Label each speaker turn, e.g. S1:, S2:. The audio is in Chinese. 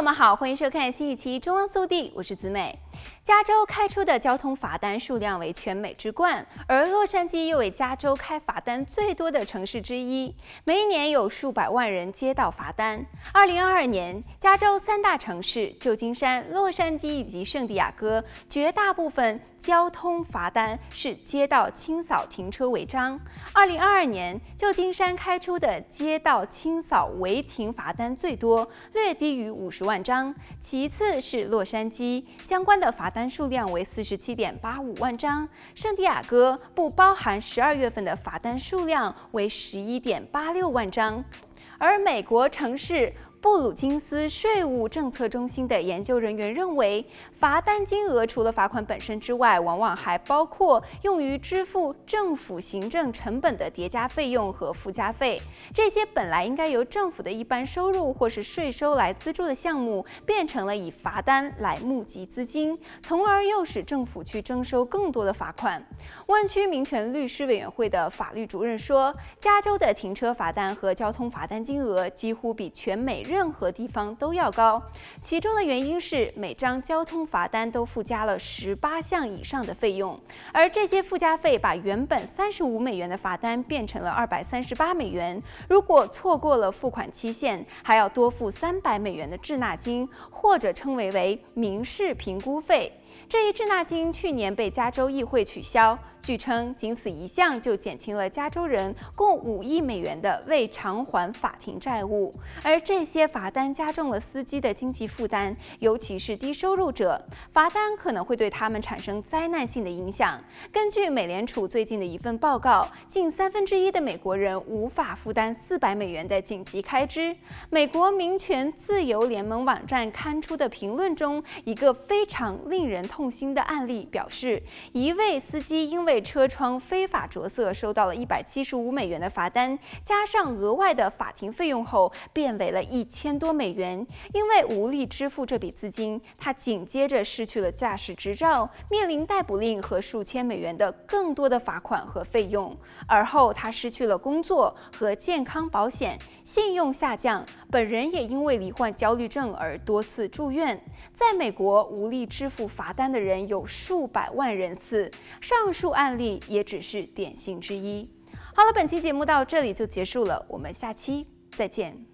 S1: 朋友们好，欢迎收看新一期中央速递，我是子美。加州开出的交通罚单数量为全美之冠，而洛杉矶又为加州开罚单最多的城市之一，每一年有数百万人接到罚单。二零二二年，加州三大城市旧金山、洛杉矶以及圣地亚哥，绝大部分交通罚单是街道清扫停车违章。二零二二年，旧金山开出的街道清扫违停罚单最多，略低于五十万张，其次是洛杉矶，相关的罚。单数量为四十七点八五万张，圣地亚哥不包含十二月份的罚单数量为十一点八六万张，而美国城市。布鲁金斯税务政策中心的研究人员认为，罚单金额除了罚款本身之外，往往还包括用于支付政府行政成本的叠加费用和附加费。这些本来应该由政府的一般收入或是税收来资助的项目，变成了以罚单来募集资金，从而诱使政府去征收更多的罚款。湾区民权律师委员会的法律主任说，加州的停车罚单和交通罚单金额几乎比全美。任何地方都要高，其中的原因是每张交通罚单都附加了十八项以上的费用，而这些附加费把原本三十五美元的罚单变成了二百三十八美元。如果错过了付款期限，还要多付三百美元的滞纳金，或者称为为民事评估费。这一滞纳金去年被加州议会取消。据称，仅此一项就减轻了加州人共五亿美元的未偿还法庭债务，而这些罚单加重了司机的经济负担，尤其是低收入者，罚单可能会对他们产生灾难性的影响。根据美联储最近的一份报告，近三分之一的美国人无法负担四百美元的紧急开支。美国民权自由联盟网站刊出的评论中，一个非常令人痛心的案例表示，一位司机因为车窗非法着色，收到了一百七十五美元的罚单，加上额外的法庭费用后，变为了一千多美元。因为无力支付这笔资金，他紧接着失去了驾驶执照，面临逮捕令和数千美元的更多的罚款和费用。而后他失去了工作和健康保险，信用下降，本人也因为罹患焦虑症而多次住院。在美国，无力支付罚单的人有数百万人次。上述案。例也只是典型之一。好了，本期节目到这里就结束了，我们下期再见。